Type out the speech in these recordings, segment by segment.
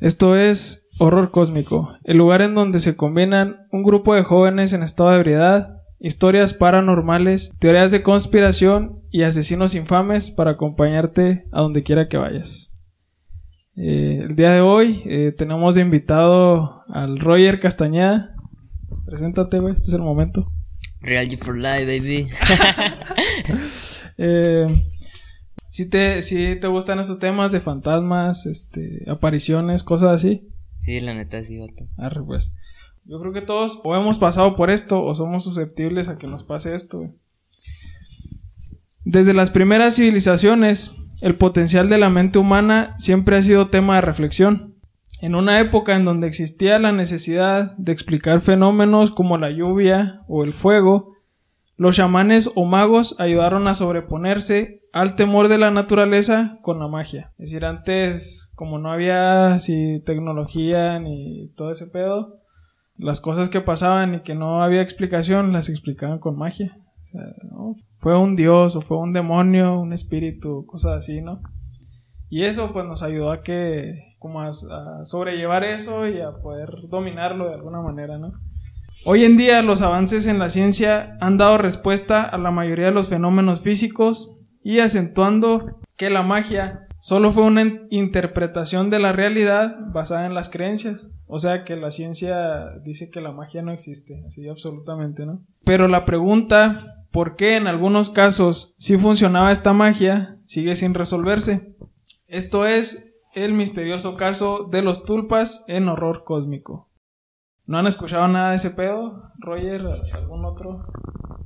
Esto es Horror Cósmico, el lugar en donde se combinan un grupo de jóvenes en estado de ebriedad, historias paranormales, teorías de conspiración y asesinos infames para acompañarte a donde quiera que vayas. Eh, el día de hoy eh, tenemos de invitado al Roger Castañeda. Preséntate, güey, este es el momento. Real G for Life, baby. Eh, si te, si te gustan esos temas de fantasmas, este, apariciones, cosas así. Sí, la neta sí, gato. Arre, pues. Yo creo que todos o hemos pasado por esto o somos susceptibles a que nos pase esto. güey. Desde las primeras civilizaciones, el potencial de la mente humana siempre ha sido tema de reflexión. En una época en donde existía la necesidad de explicar fenómenos como la lluvia o el fuego, los chamanes o magos ayudaron a sobreponerse al temor de la naturaleza con la magia. Es decir, antes, como no había tecnología ni todo ese pedo, las cosas que pasaban y que no había explicación las explicaban con magia. O sea, ¿no? Fue un dios o fue un demonio, un espíritu, cosas así, ¿no? Y eso pues nos ayudó a que, como a, a sobrellevar eso y a poder dominarlo de alguna manera, ¿no? Hoy en día los avances en la ciencia han dado respuesta a la mayoría de los fenómenos físicos y acentuando que la magia solo fue una in- interpretación de la realidad basada en las creencias. O sea que la ciencia dice que la magia no existe, así absolutamente, ¿no? Pero la pregunta, ¿por qué en algunos casos sí funcionaba esta magia? sigue sin resolverse. Esto es el misterioso caso de los tulpas en horror cósmico. ¿No han escuchado nada de ese pedo? Roger, algún otro?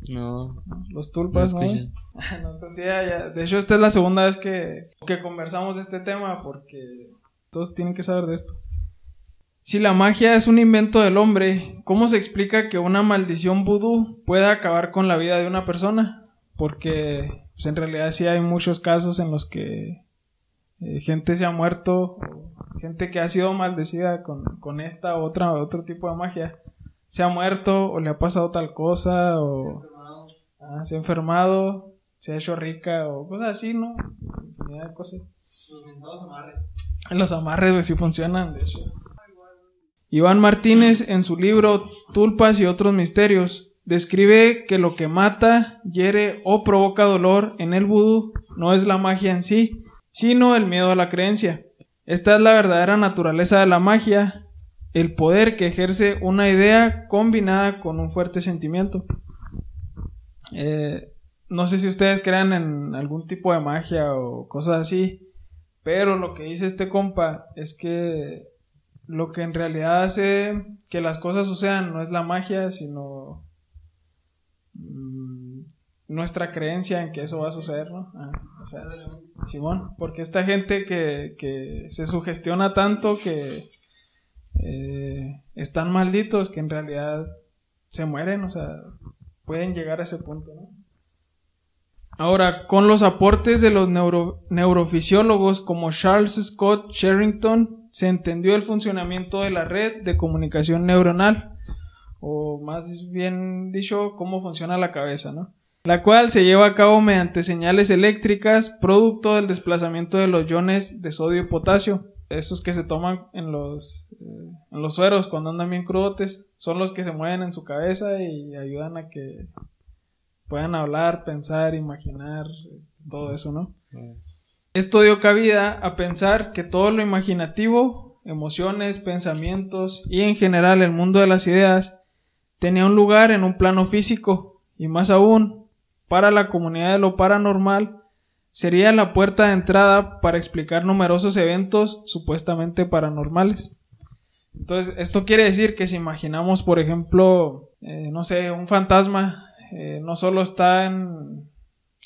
No, Los tulpas, ¿no? No, entonces ya, ya. De hecho, esta es la segunda vez que, que conversamos de este tema porque todos tienen que saber de esto. Si la magia es un invento del hombre, ¿cómo se explica que una maldición vudú pueda acabar con la vida de una persona? Porque pues, en realidad sí hay muchos casos en los que eh, gente se ha muerto, gente que ha sido maldecida con, con esta u otra otro tipo de magia, se ha muerto o le ha pasado tal cosa o ah, se ha enfermado, se ha hecho rica o cosas así, ¿no? De cosas. Los amarres, güey, sí funcionan, de hecho. Iván Martínez, en su libro Tulpas y otros misterios, describe que lo que mata, hiere o provoca dolor en el vudú no es la magia en sí, sino el miedo a la creencia. Esta es la verdadera naturaleza de la magia, el poder que ejerce una idea combinada con un fuerte sentimiento. Eh, no sé si ustedes crean en algún tipo de magia o cosas así, pero lo que dice este compa es que lo que en realidad hace que las cosas sucedan no es la magia, sino mm, nuestra creencia en que eso va a suceder, ¿no? Ah, o sea, Simón, porque esta gente que, que se sugestiona tanto que eh, están malditos que en realidad se mueren, o sea, pueden llegar a ese punto, ¿no? Ahora, con los aportes de los neuro- neurofisiólogos como Charles Scott Sherrington, se entendió el funcionamiento de la red de comunicación neuronal, o más bien dicho, cómo funciona la cabeza, ¿no? La cual se lleva a cabo mediante señales eléctricas, producto del desplazamiento de los iones de sodio y potasio. Esos que se toman en los, eh, en los sueros cuando andan bien crudotes, son los que se mueven en su cabeza y ayudan a que puedan hablar, pensar, imaginar, este, todo eso, ¿no? Esto dio cabida a pensar que todo lo imaginativo, emociones, pensamientos y en general el mundo de las ideas tenía un lugar en un plano físico y más aún, para la comunidad de lo paranormal, sería la puerta de entrada para explicar numerosos eventos supuestamente paranormales. Entonces, esto quiere decir que si imaginamos, por ejemplo, eh, no sé, un fantasma, eh, no solo está en,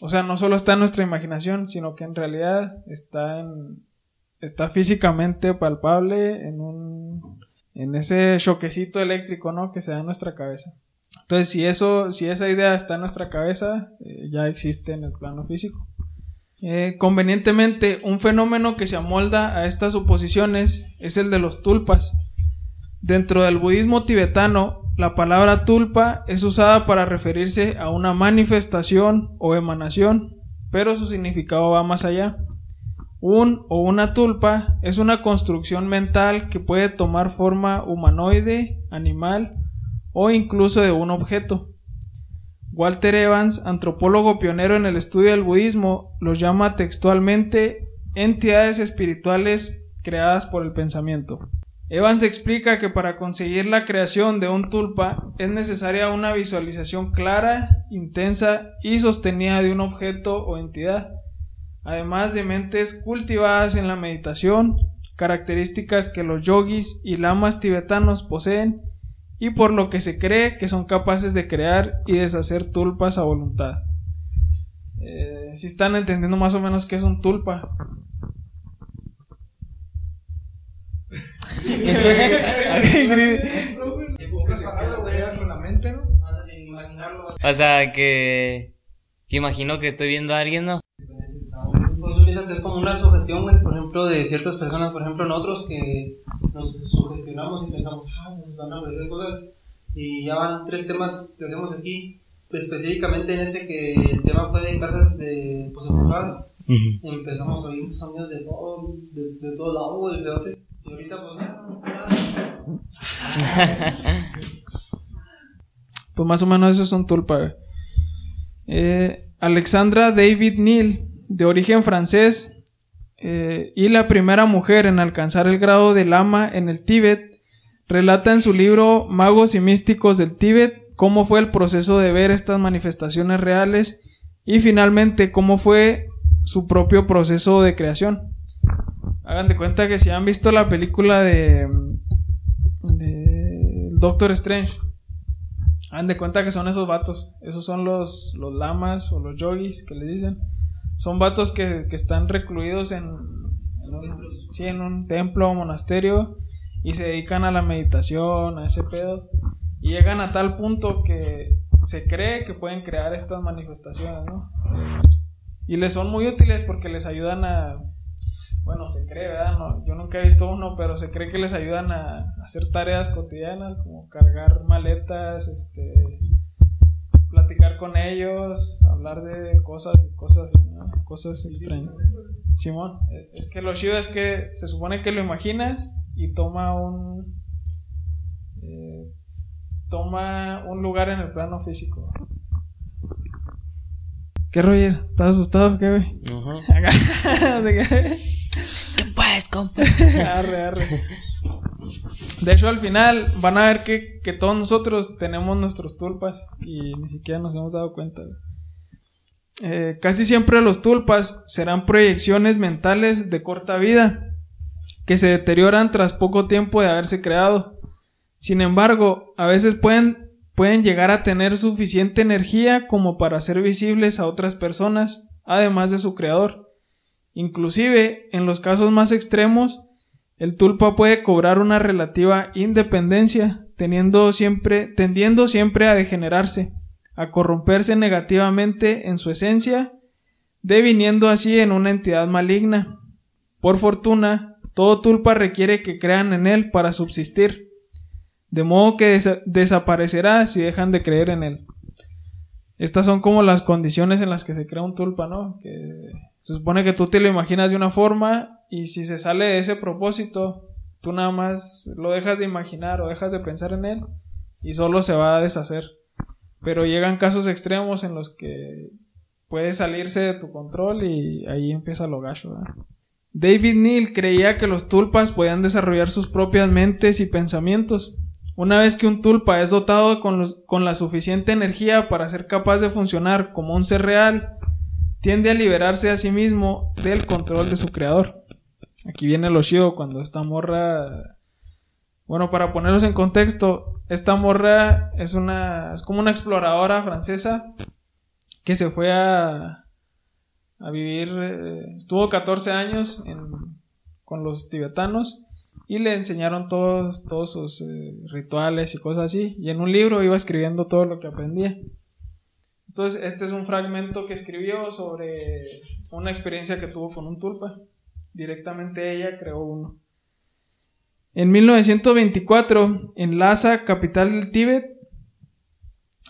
o sea, no solo está en nuestra imaginación, sino que en realidad está en, está físicamente palpable en un, en ese choquecito eléctrico, ¿no? Que se da en nuestra cabeza. Entonces, si eso, si esa idea está en nuestra cabeza, eh, ya existe en el plano físico. Eh, convenientemente, un fenómeno que se amolda a estas suposiciones es el de los tulpas. Dentro del budismo tibetano, la palabra tulpa es usada para referirse a una manifestación o emanación, pero su significado va más allá. Un o una tulpa es una construcción mental que puede tomar forma humanoide, animal o incluso de un objeto. Walter Evans, antropólogo pionero en el estudio del budismo, los llama textualmente entidades espirituales creadas por el pensamiento. Evans explica que para conseguir la creación de un tulpa es necesaria una visualización clara, intensa y sostenida de un objeto o entidad, además de mentes cultivadas en la meditación, características que los yogis y lamas tibetanos poseen y por lo que se cree que son capaces de crear y deshacer tulpas a voluntad. Eh, si están entendiendo más o menos qué es un tulpa. O sea, que, que imagino que estoy viendo a alguien, ¿no? Es como una sugestión, güey, por ejemplo, de ciertas personas, por ejemplo, nosotros que nos sugestionamos y pensamos, ah, nos van a aparecer cosas, y ya van tres temas que hacemos aquí, específicamente en ese que el tema fue de casas de pues, empezamos a oír sonidos de todo, de, de todo lado, güey, y ahorita pues no, pues más o menos eso es un tulpa, eh, Alexandra David Neal de origen francés eh, y la primera mujer en alcanzar el grado de lama en el Tíbet, relata en su libro Magos y Místicos del Tíbet cómo fue el proceso de ver estas manifestaciones reales y finalmente cómo fue su propio proceso de creación. Hagan de cuenta que si han visto la película de, de Doctor Strange, hagan de cuenta que son esos vatos, esos son los, los lamas o los yogis que le dicen son vatos que, están recluidos en, un, sí, en un templo o monasterio y se dedican a la meditación, a ese pedo. Y llegan a tal punto que se cree que pueden crear estas manifestaciones. Y les son muy útiles porque les ayudan a, bueno, se cree, ¿verdad? No, yo nunca he visto uno, pero se cree que les ayudan a hacer tareas cotidianas como cargar maletas, este, platicar con ellos, hablar de cosas y cosas, cosas extrañas. Simón, es que lo chido es que se supone que lo imaginas y toma un eh, toma un lugar en el plano físico. ¿Qué Roger? ¿Estás asustado qué, güey? ¿Qué puedes, compa? arre, arre. De hecho, al final van a ver que, todos nosotros tenemos nuestros tulpas y ni siquiera nos hemos dado cuenta. Eh, casi siempre los tulpas serán proyecciones mentales de corta vida que se deterioran tras poco tiempo de haberse creado. Sin embargo, a veces pueden, pueden llegar a tener suficiente energía como para ser visibles a otras personas, además de su creador. Inclusive, en los casos más extremos, el tulpa puede cobrar una relativa independencia, teniendo siempre, tendiendo siempre a degenerarse, a corromperse negativamente en su esencia, deviniendo así en una entidad maligna. Por fortuna, todo tulpa requiere que crean en él para subsistir, de modo que desaparecerá si dejan de creer en él. Estas son como las condiciones en las que se crea un tulpa, ¿no? Se supone que tú te lo imaginas de una forma y si se sale de ese propósito, tú nada más lo dejas de imaginar o dejas de pensar en él y solo se va a deshacer. Pero llegan casos extremos en los que puede salirse de tu control y ahí empieza lo gacho. David Neal creía que los tulpas podían desarrollar sus propias mentes y pensamientos. Una vez que un tulpa es dotado con, con la suficiente energía para ser capaz de funcionar como un ser real, tiende a liberarse a sí mismo del control de su creador. Aquí viene lo chido cuando esta morra. Bueno, para ponerlos en contexto, esta morra es una. es como una exploradora francesa que se fue a. a vivir. Eh, estuvo 14 años con los tibetanos y le enseñaron todos, todos sus eh, rituales y cosas así. Y en un libro iba escribiendo todo lo que aprendía. Entonces, este es un fragmento que escribió sobre una experiencia que tuvo con un tulpa directamente ella creó uno. En 1924, en Lhasa, capital del Tíbet,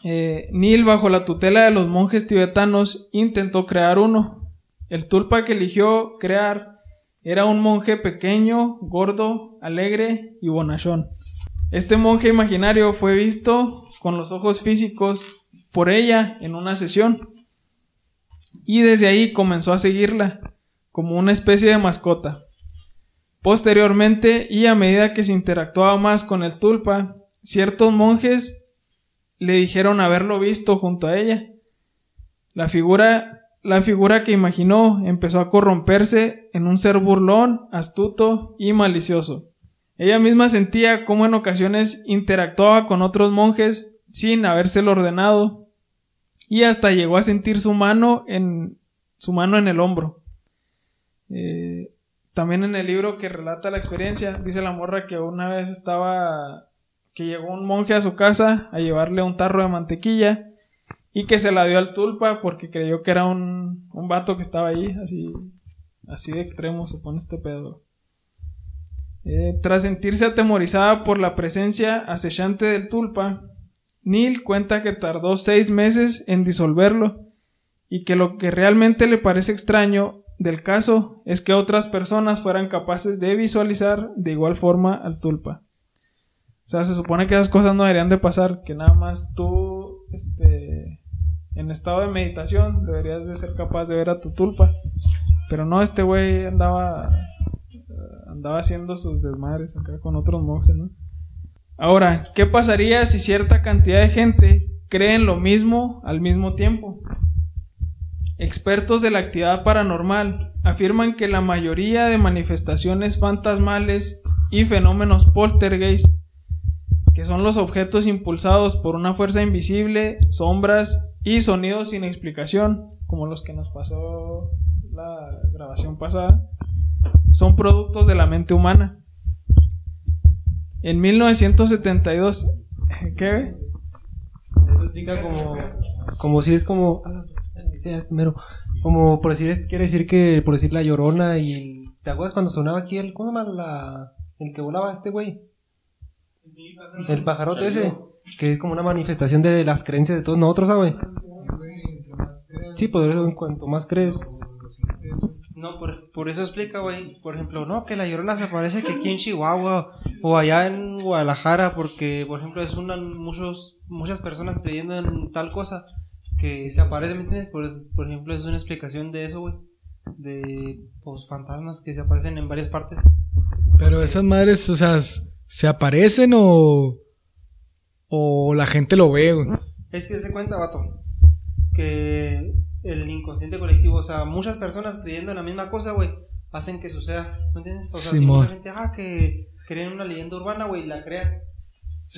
eh, Nil, bajo la tutela de los monjes tibetanos, intentó crear uno. El tulpa que eligió crear Era un monje pequeño, gordo, alegre y bonachón. Este monje imaginario fue visto con los ojos físicos por ella en una sesión y desde ahí comenzó a seguirla como una especie de mascota. Posteriormente y a medida que se interactuaba más con el tulpa, ciertos monjes le dijeron haberlo visto junto a ella. La figura, la figura que imaginó empezó a corromperse en un ser burlón, astuto y malicioso. Ella misma sentía cómo en ocasiones interactuaba con otros monjes sin habérselo ordenado y hasta llegó a sentir su mano en su mano en el hombro. Eh, también en el libro que relata la experiencia dice la morra que una vez estaba que llegó un monje a su casa a llevarle un tarro de mantequilla y que se la dio al tulpa porque creyó que era un, un vato que estaba ahí, así, así de extremo se pone este pedo. Eh, tras sentirse atemorizada por la presencia acechante del tulpa, Neil cuenta que tardó seis meses en disolverlo y que lo que realmente le parece extraño del caso es que otras personas fueran capaces de visualizar de igual forma al tulpa. O sea, se supone que esas cosas no deberían de pasar, que nada más tú, este, en estado de meditación, deberías de ser capaz de ver a tu tulpa. Pero no, este güey andaba, andaba haciendo sus desmadres acá con otros monjes, ¿no? Ahora, ¿qué pasaría si cierta cantidad de gente cree en lo mismo al mismo tiempo? Expertos de la actividad paranormal afirman que la mayoría de manifestaciones fantasmales y fenómenos poltergeist que son los objetos impulsados por una fuerza invisible, sombras y sonidos sin explicación, como los que nos pasó la grabación pasada, son productos de la mente humana. En 1972, ¿qué? Eso explica como, como si es como, como por decir, quiere decir que, por decir la llorona y, ¿te acuerdas cuando sonaba aquí el, ¿cómo se llama la, el que volaba este güey? El pajarote ese, que es como una manifestación de las creencias de todos nosotros, ¿sabes? Sí, por eso en cuanto más crees. No, por, por eso explica, güey. Por ejemplo, no, que la llorona se aparece que aquí en Chihuahua o allá en Guadalajara, porque, por ejemplo, es una, muchos, muchas personas creyendo en tal cosa que se aparece, ¿me entiendes? Por, por ejemplo, es una explicación de eso, güey. De pues, fantasmas que se aparecen en varias partes. Pero esas madres, o sea, ¿Se aparecen o, o la gente lo ve? Güey? Es que se cuenta, vato, que el inconsciente colectivo, o sea, muchas personas creyendo en la misma cosa, güey, hacen que suceda, ¿me entiendes? O sea, si mucha gente, ah, que creen en una leyenda urbana, güey, la crea.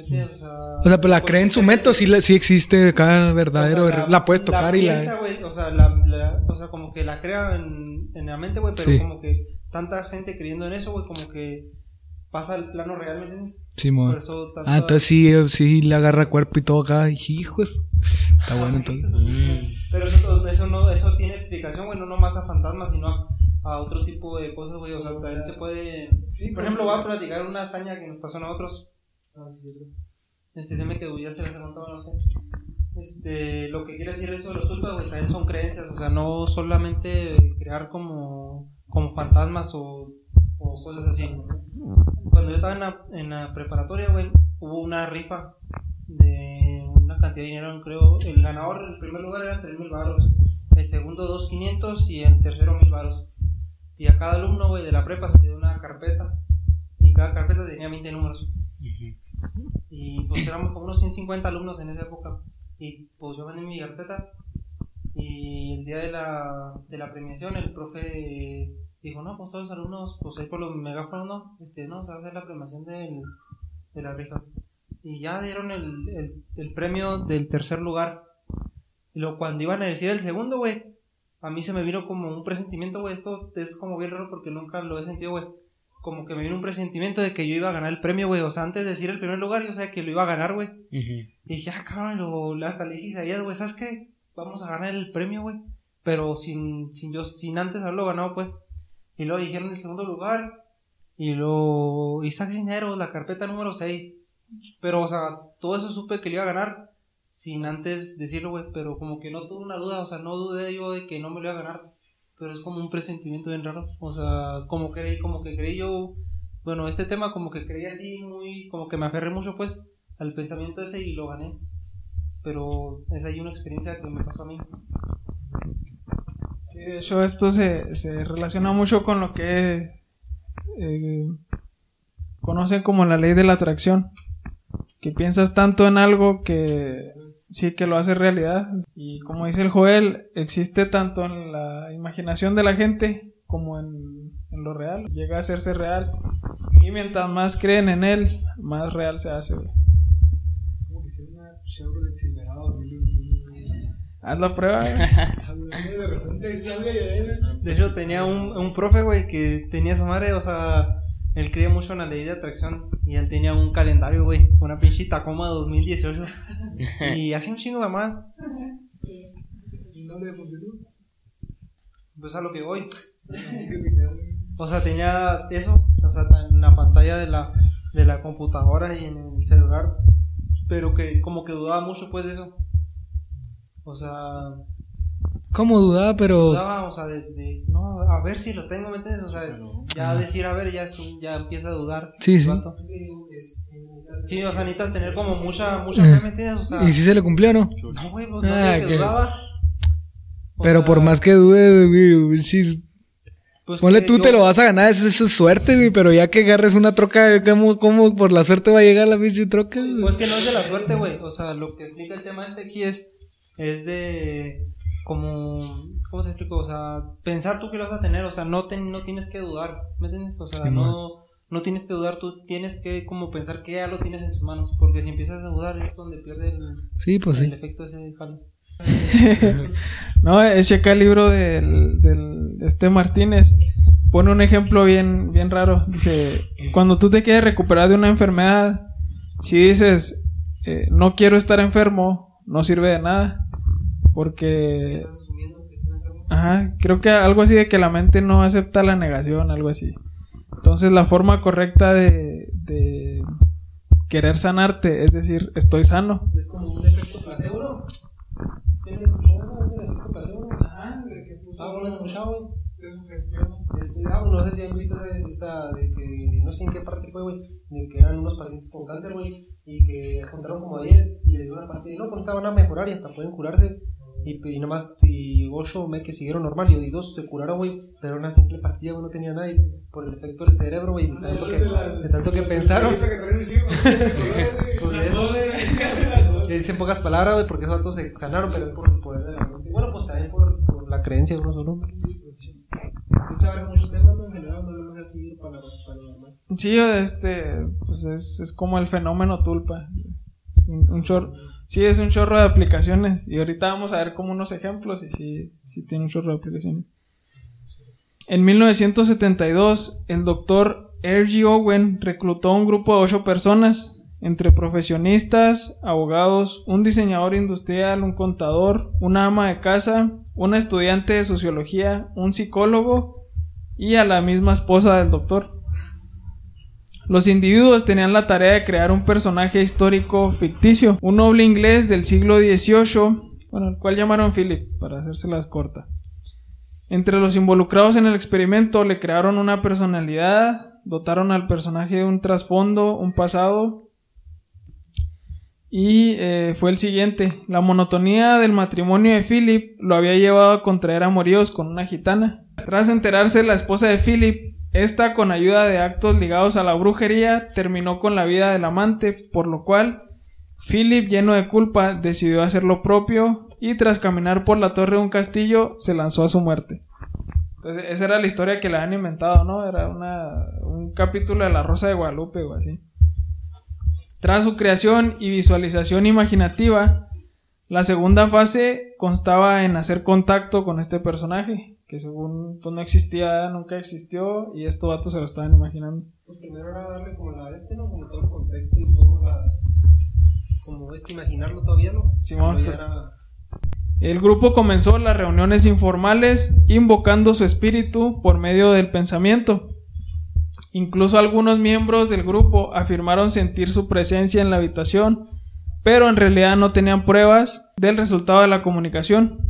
¿Me O sea, o sea, pero la cree en su método, sí, sí existe acá verdadero, o sea, la, puedes tocar y piensa, la... Wey, o, sea, la, o sea, como que la crea en, en la mente, güey, pero como que tanta gente creyendo en eso, güey, como que pasa al plano real, ¿me entiendes? Sí, mo. Ah, entonces sí, sí le agarra cuerpo y todo acá. Hijos. Está bueno entonces. Pero eso, eso, no, eso tiene explicación, güey, no nomás a fantasmas, sino a, otro tipo de cosas, güey. O sea, también se puede. por ejemplo, voy a platicar una hazaña que nos pasó a nosotros. Ah, este se me quedó, ya se les contado, no sé. Este, lo que quiere decir eso de los sulpas, güey, también son creencias, o sea, no solamente crear como, como fantasmas o, o cosas así cuando yo estaba en la, en la preparatoria, güey, hubo una rifa de una cantidad de dinero, creo. El ganador, el primer lugar era 3 mil baros, el segundo 2.500 y el tercero 1.000 baros. Y a cada alumno, güey, de la prepa se dio una carpeta y cada carpeta tenía 20 números. Y pues éramos como unos 150 alumnos en esa época. Y pues yo vendí mi carpeta y el día de la, de la premiación el profe dijo, no, pues todos los alumnos, pues ahí por los megáfonos, no, este, no, se va a hacer la premiación del, de la rifa. Y ya dieron el, el, el, premio del tercer lugar. Y luego cuando iban a decir el segundo, güey, a mí se me vino como un presentimiento, güey, esto es como bien raro porque nunca lo he sentido, güey. Como que me vino un presentimiento de que yo iba a ganar el premio, güey. O sea, antes de decir el primer lugar, yo sabía que lo iba a ganar, güey. Y dije, ah, cabrón, lo, hasta le dije a güey, ¿sabes qué? Vamos a ganar el premio, güey. Pero sin, sin yo, sin antes haberlo ganado, pues. Y luego dijeron el segundo lugar. Y luego Isaac Cisneros, la carpeta número 6. Pero, o sea, todo eso supe que le iba a ganar sin antes decirlo, güey. Pero como que no tuve una duda, o sea, no dudé yo de que no me lo iba a ganar. pero es como un presentimiento bien raro. O sea, como que, como que creí yo, bueno, este tema como que creí así muy, como que me aferré mucho pues al pensamiento ese y lo gané. Pero es ahí una experiencia que me pasó a mí. Sí, de hecho esto se, se relaciona mucho con lo que eh, conocen como la ley de la atracción. Que piensas tanto en algo que sí que lo hace realidad. Y como dice el Joel, existe tanto en la imaginación de la gente como en, lo real. Llega a hacerse real. Y mientras más creen en él, más real se hace. Como que hicieron una Chevrolet Silverado 2021. Haz la prueba. güey. De repente ahí sale y ahí, De hecho, tenía un, un profe, güey, que tenía su madre, o sea, él creía mucho en la ley de atracción y él tenía un calendario, güey, una pinche Tacoma 2018 y hacía un chingo de más. ¿Y no le? Pues a lo que voy. O sea, tenía eso, o sea, en la pantalla de la, de la computadora y en el celular, pero que como que dudaba mucho, pues, de eso. O sea, ¿Cómo dudaba? Pero. dudaba, o sea, de, de, no, a ver si lo tengo, ¿me entiendes? O sea, ya decir, a ver, ya, es un- ya empieza a dudar. Sí, sí. vato. Sí, o sea, necesitas tener como mucha, mucha fe, ¿me entiendes? O sea, ¿Y si se le cumplió o no? no, güey, pues no, Ah, que que- dudaba. O Pero sea, por más que dude, güey, decir, pues ponle tú yo- te lo vas a ganar, eso, eso es suerte, güey, pero ya que agarres una troca, ¿cómo, cómo por la suerte va a llegar la pinche troca? güey? Pues que no es de la suerte, güey. O sea, lo que explica el tema este aquí es, es de como, ¿cómo te explico? O sea, pensar tú que lo vas a tener, o sea, no, te, no tienes que dudar, ¿me entiendes? O sea, Sí, no, no tienes que dudar, tú tienes que como pensar que ya lo tienes en tus manos, porque si empiezas a dudar es donde pierde el, Sí, pues el sí. efecto ese jale. No, es checa el libro del, del este Martínez. Pone un ejemplo bien, bien raro. Dice, cuando tú te quieres recuperar de una enfermedad, si dices, eh, no quiero estar enfermo, no sirve de nada. Porque, ajá, creo que algo así de que la mente no acepta la negación, algo así. Entonces la forma correcta de, de querer sanarte es decir, estoy sano. Es como un efecto placebo. ¿Tienes no, es el efecto placebo? Ajá, de que tú es escuchado, güey. de sugestión. Es- ah, no sé si han visto esa, esa de que, no sé en qué parte fue, güey, de que eran unos pacientes con cáncer, güey, y que juntaron como a 10 y les dio una pastilla, y no, pues estaban a mejorar y hasta pueden curarse. Y, y nomás, y 8 me que siguieron normal, y 2 se curaron, güey, pero una simple pastilla, güey, no tenía nada, y por el efecto del cerebro, güey, de tanto que, de tanto que pensaron. Pues. Le dicen pocas palabras, güey, porque esos datos se sanaron, pero es por el poder de la mente. Bueno, pues también por, por la creencia de uno solo. Es que habrá muchos temas, ¿no? En general, no lo hemos así para normal. Sí, este, pues es, es como el fenómeno tulpa. Es un, un chorro. Sí, es un chorro de aplicaciones. Y ahorita vamos a ver como unos ejemplos y sí, tiene un chorro de aplicaciones. En 1972, el doctor R.G. Owen reclutó a un grupo de ocho personas, entre profesionistas, abogados, un diseñador industrial, un contador, una ama de casa, una estudiante de sociología, un psicólogo y a la misma esposa del doctor. Los individuos tenían la tarea de crear un personaje histórico ficticio, un noble inglés del siglo XVIII, bueno, el cual llamaron Philip, para hacérselas corta. Entre los involucrados en el experimento le crearon una personalidad, dotaron al personaje de un trasfondo, un pasado, y eh, fue el siguiente. La monotonía del matrimonio de Philip lo había llevado a contraer amoríos con una gitana. Tras enterarse la esposa de Philip, esta con ayuda de actos ligados a la brujería terminó con la vida del amante, por lo cual Philip, lleno de culpa, decidió hacer lo propio y tras caminar por la torre de un castillo se lanzó a su muerte. Entonces, esa era la historia que le habían inventado, ¿no? Era una, un capítulo de La Rosa de Guadalupe o así. Tras su creación y visualización imaginativa, la segunda fase constaba en hacer contacto con este personaje, que según pues, no existía, nunca existió, y estos datos se lo estaban imaginando. Pues primero era darle como la este, ¿no? Como todo el contexto y todas las. Como este, imaginarlo todavía, ¿no? Simón, era- El grupo comenzó las reuniones informales invocando su espíritu por medio del pensamiento. Incluso algunos miembros del grupo afirmaron sentir su presencia en la habitación, pero en realidad no tenían pruebas del resultado de la comunicación.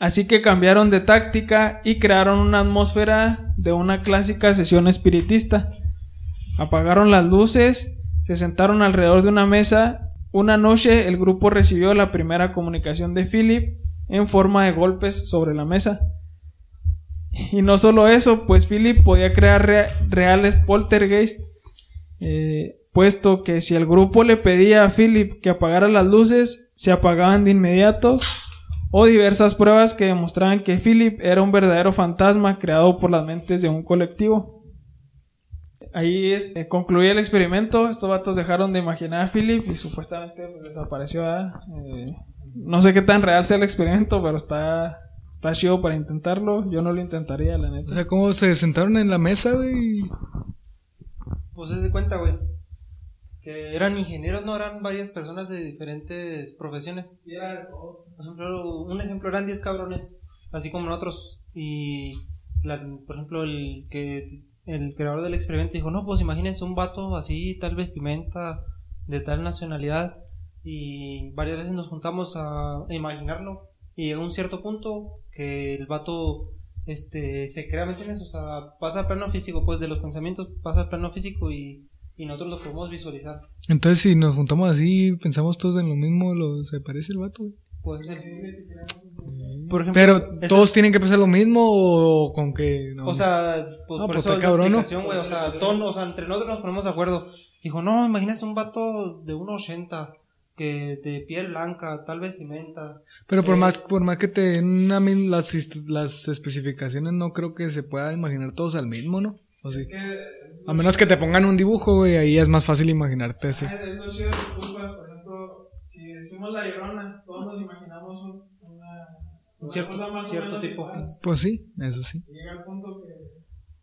Así que cambiaron de táctica y crearon una atmósfera de una clásica sesión espiritista. Apagaron las luces, se sentaron alrededor de una mesa. Una noche el grupo recibió la primera comunicación de Philip en forma de golpes sobre la mesa. Y no solo eso, pues Philip podía crear rea- reales poltergeist, eh, puesto que si el grupo le pedía a Philip que apagara las luces, se apagaban de inmediato, o diversas pruebas que demostraban que Philip era un verdadero fantasma creado por las mentes de un colectivo. Ahí este, concluía el experimento, estos vatos dejaron de imaginar a Philip y supuestamente pues, desapareció. Eh, no sé qué tan real sea el experimento, pero está, está chido para intentarlo. Yo no lo intentaría, la O neta. sea, ¿cómo se sentaron en la mesa, güey? Pues se cuenta, güey. Que eran ingenieros, no eran varias personas de diferentes profesiones. Por ejemplo, un ejemplo eran 10 cabrones, así como nosotros. Y, por ejemplo, el que el creador del experimento dijo: No, pues imagínense un vato así, tal vestimenta, de tal nacionalidad. Y varias veces nos juntamos a imaginarlo. Y llega un cierto punto que el vato este, se crea, ¿me entiendes? O sea, pasa al plano físico, pues de los pensamientos pasa al plano físico y, y nosotros lo podemos visualizar. Entonces, si nos juntamos así, pensamos todos en lo mismo, lo, se parece el vato. Pues, por ejemplo, Pero, ¿todos tienen que pensar lo mismo o con que...? no? O sea, pues, por pues eso la cabrón, explicación, güey. O sea, todos, o sea, entre nosotros nos ponemos de acuerdo. Dijo, no, imagínate un vato de 1.80 que de piel blanca, tal vestimenta. Pero por es- más, por más que te den las, las especificaciones, no creo que se pueda imaginar todos al mismo, ¿no? O sí. A menos que te pongan un dibujo, güey, ahí es más fácil imaginarte así. Ah, si decimos la llorona, todos nos imaginamos un, una, Un cierto- cosa más o cierto menos tipo. igual. Pues sí, eso sí. Y Llega el punto que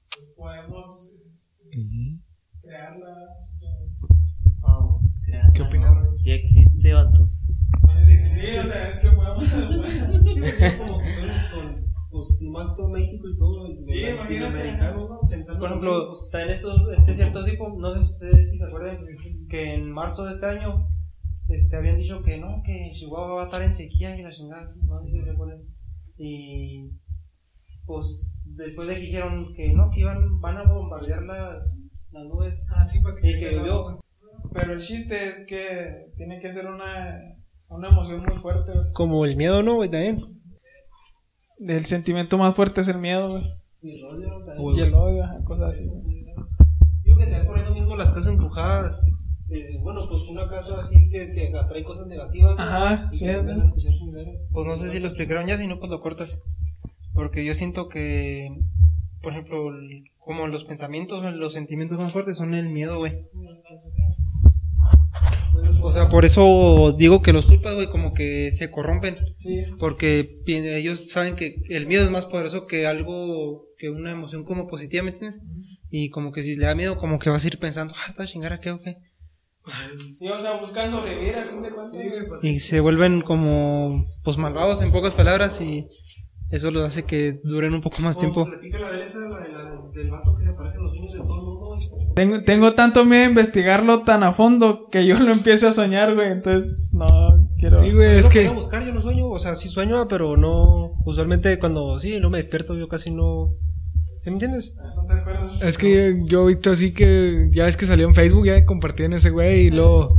pues, podemos este, Ujú. crearla. Oh, crear ¿Qué opinas? Sí existe, vato. Sí, sí, o sea, es que podemos. Sí, como con, pues, más todo México y todo el Sí, latinoamericano, ¿no? Pensando Por en ejemplo, pues, está en esto, este cierto tipo, no sé si se acuerdan, que en marzo de este año este, habían dicho que no, que Chihuahua va a estar en sequía y la chingada, no sé si se acuerdan. Y pues después de que dijeron que no, que iban, van a bombardear las, las nubes y que llovió. Pero el chiste es que tiene que ser una, una emoción muy fuerte. güey. Como el miedo, ¿no, güey? También. El sentimiento más fuerte es el miedo, güey. Y el odio, ¿no? También. Y el odio, cosas así. güey. Digo que también por eso mismo las casas embrujadas. Eh, bueno, pues una casa así que te atrae cosas negativas. ¿no? Ajá, Y sí, que te güey. van a escuchar chingaderas. Pues no sé si lo explicaron ya, si no, pues lo cortas. Porque yo siento que, por ejemplo, como los pensamientos o los sentimientos más fuertes son el miedo, güey. O sea, por eso digo que los tulpas, güey, como que se corrompen. Sí. Porque ellos saben que el miedo es más poderoso que algo, que una emoción como positiva, ¿me entiendes? Y como que si le da miedo, como que vas a ir pensando, ah, esta chingada, ¿qué o qué? Sí, o sea, buscan sobrevivir a fin de cuentas. Y se vuelven como, pues malvados en pocas palabras y eso lo hace que duren un poco más Como tiempo. platica la Beleza, la, de la- del vato que se aparece en los sueños de todo el mundo, güey. Tengo, tengo tanto miedo de investigarlo tan a fondo que yo lo empiezo a soñar, güey. Entonces, no quiero. Sí, güey, Yo es que... quiero buscar, yo no sueño, o sea, sí sueño, pero no, usualmente cuando sí, no me despierto, yo casi no, ¿sí me entiendes? ¿No te acuerdas? Es que yo he visto así que ya es que salió en Facebook, ya compartían ese güey y luego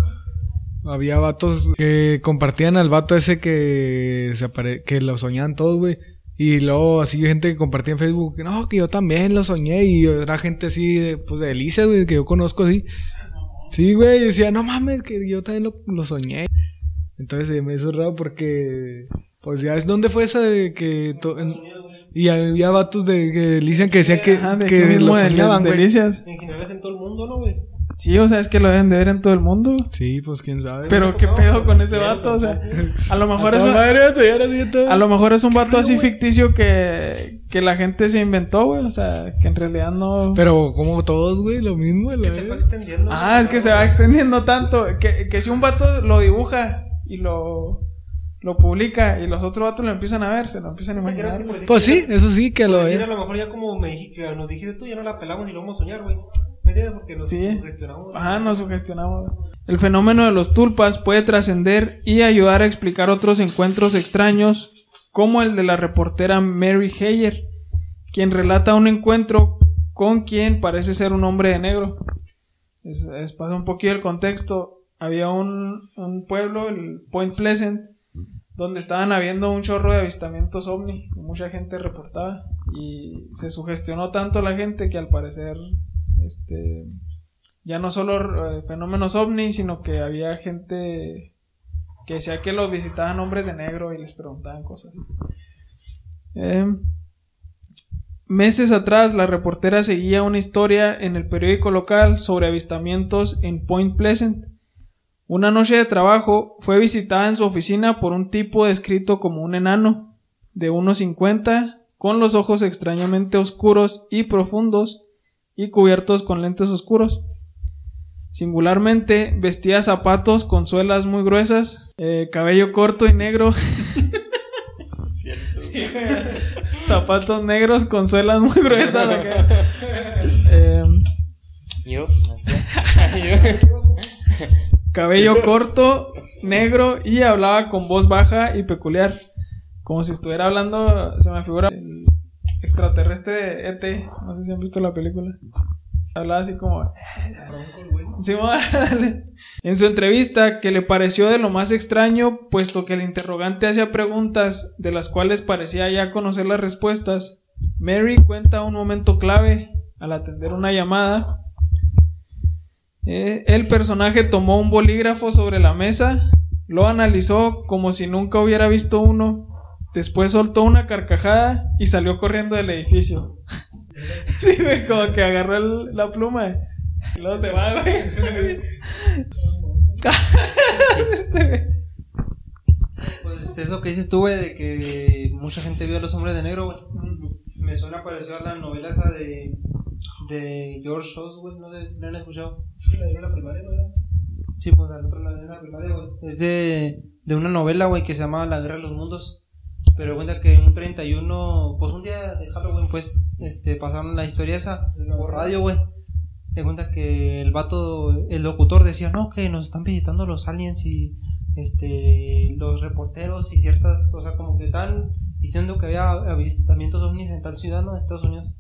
había vatos que compartían al vato ese que se apare que lo soñaban todos, güey. Y luego así gente que compartía en Facebook, que no, que yo también lo soñé y era gente así de, pues de Elisa, güey, que yo conozco así. Sí, güey, y decía, no mames, que yo también lo, lo soñé. Entonces se me hizo raro porque, pues ya es, ¿dónde fue esa de que... to- en- y había vatos de que dicen que decían que, Ajá, de que mismo lo soñaban, güey. delicias. En general es en todo el mundo, ¿no, güey? Sí, o sea, es que lo deben de ver en todo el mundo. Sí, pues quién sabe. Pero qué pedo con ese vato, o sea, a lo mejor es un, a lo mejor es un vato así ficticio que, que la gente se inventó, güey, o sea, que en realidad no. Pero como todos, güey, lo mismo. la Que se verga. extendiendo. Ah, es que se va extendiendo tanto que, que si un vato lo dibuja y lo lo publica y los otros vatos lo empiezan a ver, se lo empiezan a ¿Te creas imaginar. decir Pues sí, eso sí que lo decir, a lo mejor ya como me dijiste, nos dijiste tú, ya no la pelamos y lo vamos a soñar, güey. ¿Me entiendes? Porque nos Sí. sugestionamos. Ajá, nos sugestionamos. El fenómeno de los tulpas puede trascender y ayudar a explicar otros encuentros extraños como el de la reportera Mary Heyer, quien relata un encuentro con quien parece ser un hombre de negro. Es, es para un poquito el contexto. Había un, un pueblo, el Point Pleasant, donde estaban habiendo un chorro de avistamientos ovni, mucha gente reportaba y se sugestionó tanto la gente que al parecer este ya no solo eh, fenómenos ovni, sino que había gente que decía que los visitaban hombres de negro y les preguntaban cosas. Eh, meses atrás, la reportera seguía una historia en el periódico local sobre avistamientos en Point Pleasant. Una noche de trabajo fue visitada en su oficina por un tipo descrito como un enano de unos 50, con los ojos extrañamente oscuros y profundos y cubiertos con lentes oscuros. Singularmente vestía zapatos con suelas muy gruesas, eh, cabello corto y negro. zapatos negros con suelas muy gruesas. acá. Eh, Yo, no sé. cabello corto, negro y hablaba con voz baja y peculiar. Como si estuviera hablando, se me figura el extraterrestre de ET. No sé si han visto la película. Hablaba así como... Sí, dale. En su entrevista, que le pareció de lo más extraño, puesto que el interrogante hacía preguntas de las cuales parecía ya conocer las respuestas, Mary cuenta un momento clave al atender una llamada. Eh, el personaje tomó un bolígrafo sobre la mesa, lo analizó como si nunca hubiera visto uno, después soltó una carcajada y salió corriendo del edificio. sí, güey, como que agarró el- la pluma y luego se va, güey. Este. Pues eso que dices tú, güey, de que mucha gente vio a los hombres de negro, güey. Me suena parecido a la novela esa de, de George güey, no sé si la han escuchado. La en la primaria, ¿no? Sí, pues al otro lado de la primaria, güey. Es de, de una novela, güey, que se llama La Guerra de los Mundos. Pero cuenta que un 31, pues un día de Halloween, pues, este, pasaron la historia esa por radio, güey. Se cuenta que el vato, el locutor decía, no, que nos están visitando los aliens y, este, los reporteros y ciertas, o sea, como que están diciendo que había avistamientos ovnis en tal ciudad, ¿no? De Estados Unidos.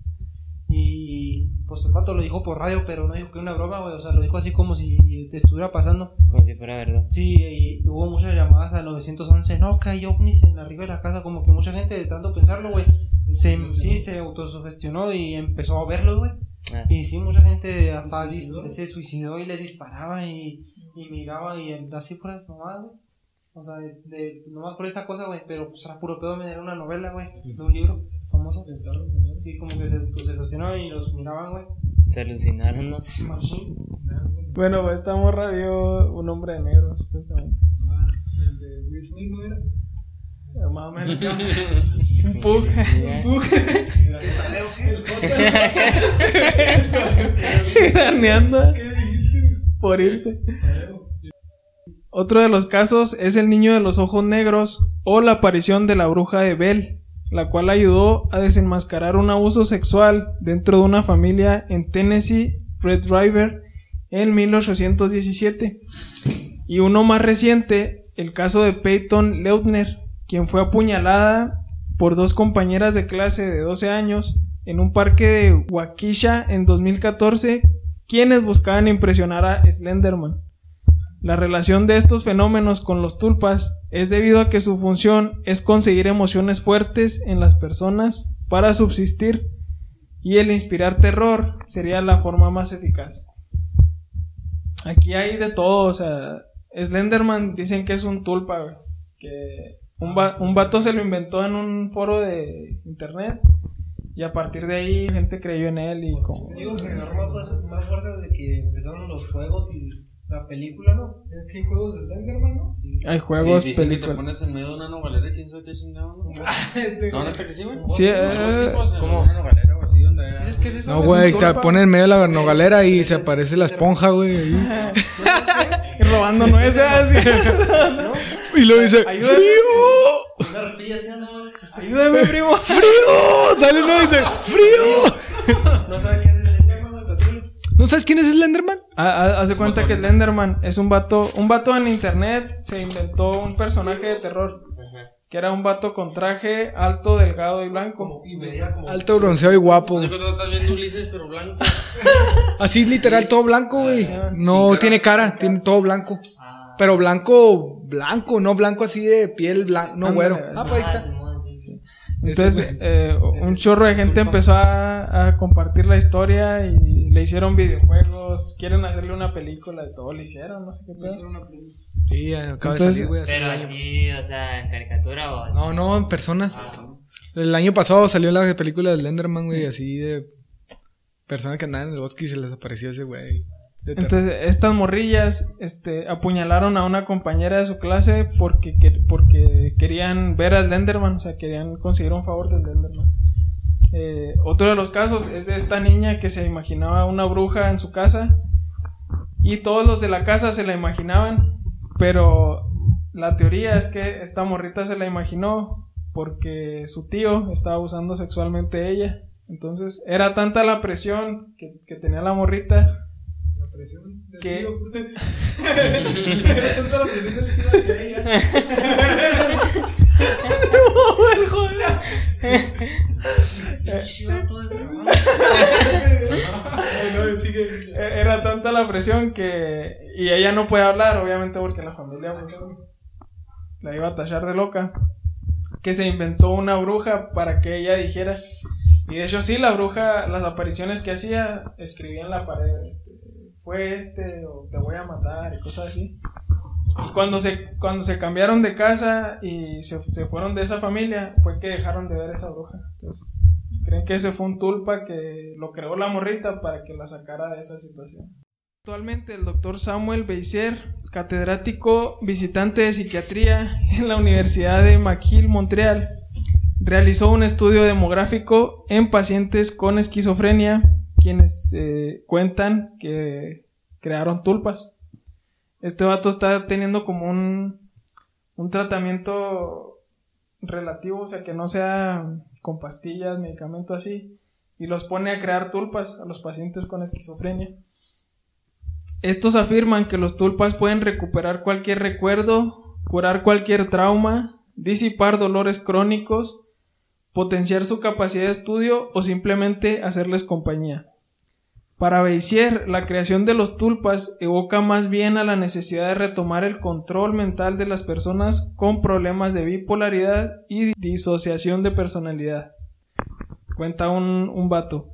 Y, pues el vato lo dijo por radio, pero no dijo que era una broma, güey. O sea, lo dijo así como si te estuviera pasando. Como si fuera verdad. Sí, y hubo muchas llamadas al 911. No, que hay ovnis en arriba de la casa. Como que mucha gente, de tanto pensarlo, güey, se, sí, se autosugestionó y empezó a verlos, güey. Ah, Y sí, mucha gente hasta ¿Se suicidó? se suicidó y les disparaba y, y miraba y así por eso nomás, güey. O sea, de, de- nomás por esa cosa, güey. Pero pues era puro pedo, me era una novela, güey, de un libro famoso. Pensaron, ¿no? Sí, como que se, pues, se cuestionaban y los miraban, güey. se alucinaron, ¿no? Sí. Bueno, pues, esta morra vio un hombre de negro, supuestamente. Ah, el de Will Smith, ¿no era? Menos. un pug. Craneando ¿Qué dijiste? por irse. Otro de los casos es el niño de los ojos negros o la aparición de la bruja de Bell, la cual ayudó a desenmascarar un abuso sexual dentro de una familia en Tennessee, Red River, en 1817. Y uno más reciente, el caso de Peyton Leutner, quien fue apuñalada por dos compañeras de clase de 12 años en un parque de Waukesha en 2014, quienes buscaban impresionar a Slenderman. La relación de estos fenómenos con los tulpas es debido a que su función es conseguir emociones fuertes en las personas para subsistir y el inspirar terror sería la forma más eficaz. Aquí hay de todo, o sea, Slenderman dicen que es un tulpa, güey, que un, va- un vato se lo inventó en un foro de internet y a partir de ahí gente creyó en él y como... Digo que agarró más fuerza, más fuerza desde que empezaron los juegos y la película, ¿no? Es que hay juegos de Slenderman, ¿no? Sí. Hay juegos, y dicen que te pones en medio de una nogalera quién sabe qué chingado, ¿no? No, neta que sí, güey. Sí, eh, ¿cómo? Una nogalera o así, donde... ¿Sí sabes qué es eso? No, güey, te tulpa. pone en medio de la nogalera y se aparece la esponja, güey. robando nueces. Y lo dice, Ayúdame. ¡Frío! Una arpilla así, ¿no? Ayúdame, primo. ¡Frío! Sale uno y dice, ¡Frío! No sabe qué sabes quién es Slenderman? Ha- ha- Hace cuenta que Slenderman es un vato, un vato en internet se inventó un personaje de terror. que era un vato con traje alto, delgado y blanco. Como, y medía como. Alto, bronceado y guapo. De cuando estás viendo Ulises, pero blanco. Así literal, todo blanco, güey. No tiene cara, tiene todo blanco. Pero blanco, blanco, no blanco así de piel blanca, no güero. Ah, pues ahí está. Entonces, eh, un chorro de gente empezó a, a compartir la historia y le hicieron videojuegos. Quieren hacerle una película de todo, le hicieron, no sé qué pedo. Sí, acaba de salir, güey. Pero así, o sea, en caricatura o así. No, no, en personas. Ah, El año pasado salió la película de Lenderman, güey, así de personas que andaban en el bosque y se les apareció ese güey. Entonces, estas morrillas este, apuñalaron a una compañera de su clase porque, que- porque querían ver al Lenderman, o sea, querían conseguir un favor del Lenderman. Eh, otro de los casos es de esta niña que se imaginaba una bruja en su casa y todos los de la casa se la imaginaban, pero la teoría es que esta morrita se la imaginó porque su tío estaba abusando sexualmente de ella. Entonces era tanta la presión que tenía la morrita que Eh, era tanta la presión que y ella no puede hablar obviamente porque la familia pues, la iba a tachar de loca. Que se inventó una bruja para que ella dijera. Y de hecho sí la bruja las apariciones que hacía escribía en la pared este, fue este o te voy a matar y cosas así. Y cuando se cuando se cambiaron de casa y se, se fueron de esa familia fue que dejaron de ver esa bruja. Entonces creen que ese fue un tulpa que lo creó la morrita para que la sacara de esa situación. Actualmente el doctor Samuel Beiser, catedrático visitante de psiquiatría en la Universidad de McGill, Montreal, realizó un estudio demográfico en pacientes con esquizofrenia, quienes eh, cuentan que crearon tulpas. Este vato está teniendo como un, un tratamiento relativo, o sea, que no sea con pastillas, medicamento así, y los pone a crear tulpas a los pacientes con esquizofrenia. Estos afirman que los tulpas pueden recuperar cualquier recuerdo, curar cualquier trauma, disipar dolores crónicos, potenciar su capacidad de estudio o simplemente hacerles compañía. Para Beissier, la creación de los tulpas evoca más bien a la necesidad de retomar el control mental de las personas con problemas de bipolaridad y disociación de personalidad. Cuenta un, un vato.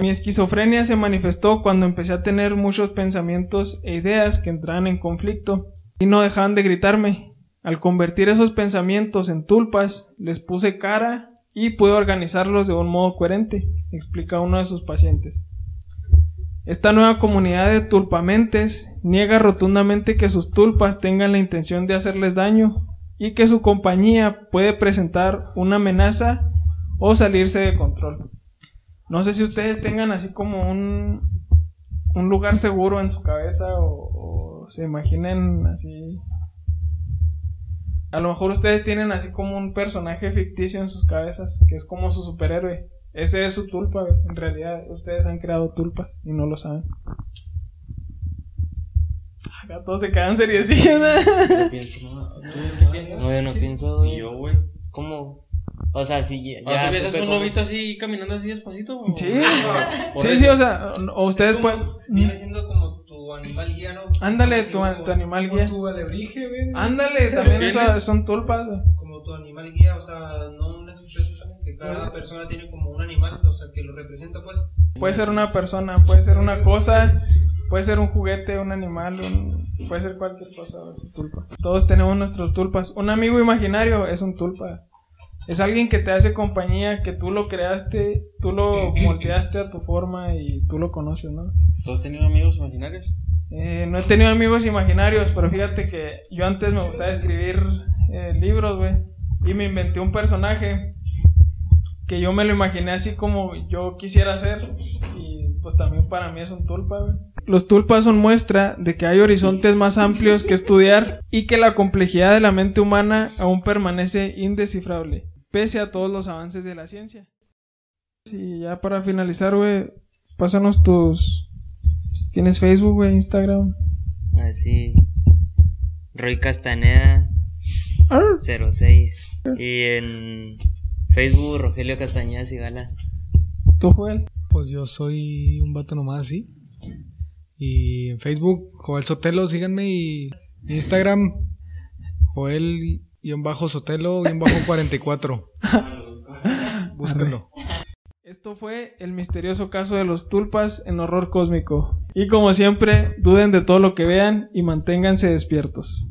Mi esquizofrenia se manifestó cuando empecé a tener muchos pensamientos e ideas que entraban en conflicto y no dejaban de gritarme. Al convertir esos pensamientos en tulpas, les puse cara y pude organizarlos de un modo coherente, explica uno de sus pacientes. Esta nueva comunidad de tulpamentes niega rotundamente que sus tulpas tengan la intención de hacerles daño y que su compañía puede presentar una amenaza o salirse de control. No sé si ustedes tengan así como un, un lugar seguro en su cabeza o, o se imaginen así. A lo mejor ustedes tienen así como un personaje ficticio en sus cabezas que es como su superhéroe. Ese es su tulpa, güey. En realidad ustedes han creado tulpas y no lo saben. Acá todos se quedan seriecillos. No pienso nada. ¿Tú qué piensas? No, yo no pienso, güey. Y yo, güey. ¿Como? O sea, si ya. ¿Ahora ya te piensas un cómo- lobito así caminando así despacito? o- Sí, sí, eso. sí, o sea, o ustedes Como- pueden. Viene siendo como tu animal guía, ¿no? Ándale, tu, tu animal guía. tu alebrije, güey. Ándale, también eso- son tulpas. Como tu animal guía, o sea, no una expresión también, que cada persona tiene como un animal, o sea, que lo representa, pues. Puede ser una persona, puede ser una cosa, puede ser un juguete, un animal, un- puede ser cualquier cosa. tulpa. Todos tenemos nuestros tulpas. Un amigo imaginario es un tulpa. Es alguien que te hace compañía, que tú lo creaste, tú lo moldeaste a tu forma y tú lo conoces, ¿no? ¿Tú has tenido amigos imaginarios? Eh, no he tenido amigos imaginarios, pero fíjate que yo antes me gustaba escribir eh, libros, güey. Y me inventé un personaje que yo me lo imaginé así como yo quisiera ser. Y pues también para mí es un tulpa, güey. Los tulpas son muestra de que hay horizontes más amplios que estudiar y que la complejidad de la mente humana aún permanece indescifrable, pese a todos los avances de la ciencia. Y ya para finalizar, güey, pásanos tus... ¿Tienes Facebook, güey? Instagram. Así. Roy Castaneda. 06. Y en Facebook, Rogelio Castañeda Sigala. ¿Tú, Joel? Pues yo soy un vato nomás así. Y en Facebook, Joel Sotelo, síganme. Y Instagram, Joel-Sotelo-44. Búsquenlo. Esto fue el misterioso caso de los tulpas en horror cósmico. Y como siempre, duden de todo lo que vean y manténganse despiertos.